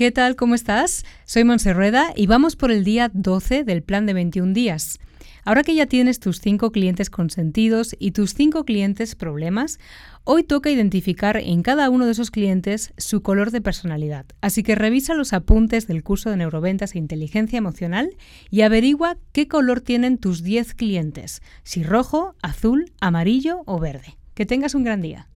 ¿Qué tal? ¿Cómo estás? Soy Monserrueda y vamos por el día 12 del plan de 21 días. Ahora que ya tienes tus 5 clientes consentidos y tus 5 clientes problemas, hoy toca identificar en cada uno de esos clientes su color de personalidad. Así que revisa los apuntes del curso de neuroventas e inteligencia emocional y averigua qué color tienen tus 10 clientes, si rojo, azul, amarillo o verde. Que tengas un gran día.